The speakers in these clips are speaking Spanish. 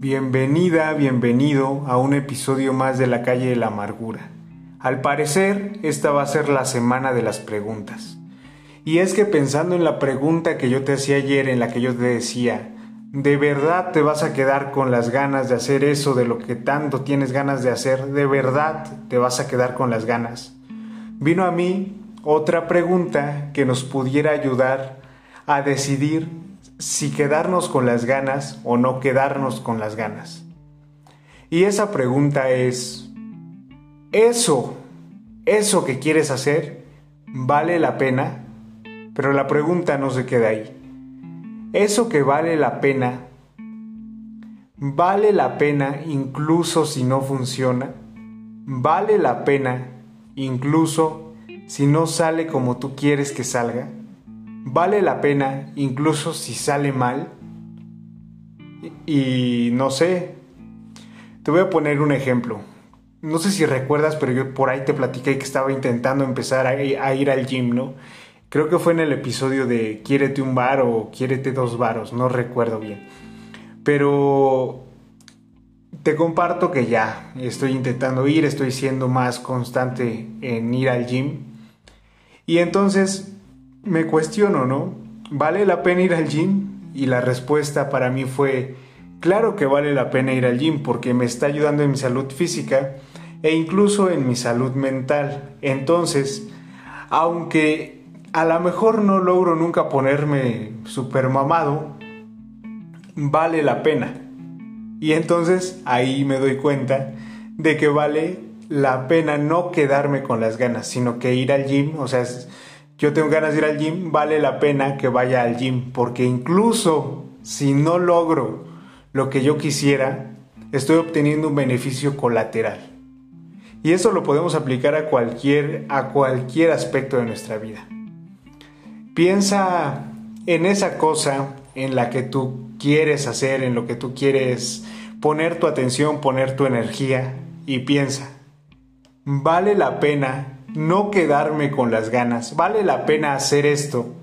Bienvenida, bienvenido a un episodio más de la calle de la amargura. Al parecer, esta va a ser la semana de las preguntas. Y es que pensando en la pregunta que yo te hacía ayer, en la que yo te decía, ¿de verdad te vas a quedar con las ganas de hacer eso de lo que tanto tienes ganas de hacer? ¿De verdad te vas a quedar con las ganas? Vino a mí otra pregunta que nos pudiera ayudar a decidir si quedarnos con las ganas o no quedarnos con las ganas. Y esa pregunta es, ¿eso, eso que quieres hacer, vale la pena? Pero la pregunta no se queda ahí. ¿Eso que vale la pena, vale la pena incluso si no funciona? ¿Vale la pena incluso si no sale como tú quieres que salga? Vale la pena incluso si sale mal. Y, no sé, te voy a poner un ejemplo. No sé si recuerdas, pero yo por ahí te platiqué que estaba intentando empezar a, ir al gym, ¿no? Creo que fue en el episodio de Quiérete un bar o Quiérete dos varos, no recuerdo bien. Pero te comparto que ya estoy intentando ir, estoy siendo más constante en ir al gym. Y entonces me cuestiono, ¿no? ¿Vale la pena ir al gym? Y la respuesta para mí fue, claro que vale la pena ir al gym porque me está ayudando en mi salud física e incluso en mi salud mental. Entonces, aunque a lo mejor no logro nunca ponerme super mamado, vale la pena. Y entonces ahí me doy cuenta de que vale la pena no quedarme con las ganas, sino que ir al gym, o sea, yo tengo ganas de ir al gym, vale la pena que vaya al gym, porque incluso si no logro lo que yo quisiera, estoy obteniendo un beneficio colateral. Y eso lo podemos aplicar a cualquier, a cualquier aspecto de nuestra vida. Piensa en esa cosa en la que tú quieres hacer, en lo que tú quieres poner tu atención, poner tu energía y piensa, ¿vale la pena no quedarme con las ganas. Vale la pena hacer esto,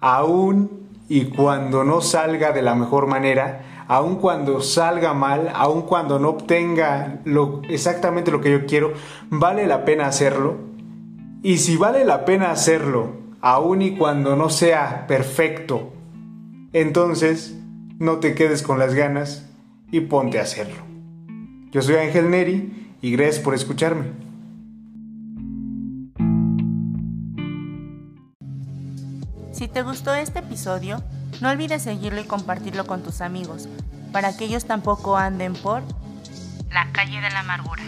aún y cuando no salga de la mejor manera, aun cuando salga mal, aun cuando no obtenga lo, exactamente lo que yo quiero, vale la pena hacerlo. Y si vale la pena hacerlo, aun y cuando no sea perfecto, entonces no te quedes con las ganas y ponte a hacerlo. Yo soy Ángel Neri y gracias por escucharme. Si te gustó este episodio, no olvides seguirlo y compartirlo con tus amigos, para que ellos tampoco anden por la calle de la amargura.